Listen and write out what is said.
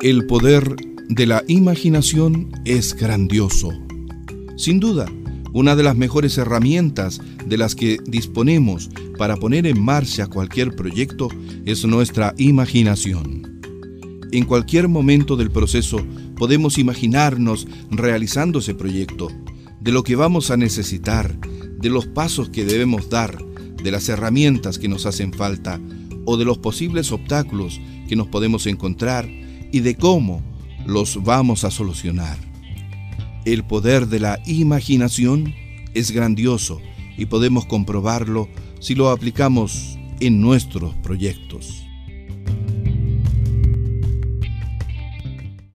El poder de la imaginación es grandioso. Sin duda, una de las mejores herramientas de las que disponemos para poner en marcha cualquier proyecto es nuestra imaginación. En cualquier momento del proceso podemos imaginarnos realizando ese proyecto, de lo que vamos a necesitar, de los pasos que debemos dar, de las herramientas que nos hacen falta o de los posibles obstáculos que nos podemos encontrar y de cómo los vamos a solucionar. El poder de la imaginación es grandioso y podemos comprobarlo si lo aplicamos en nuestros proyectos.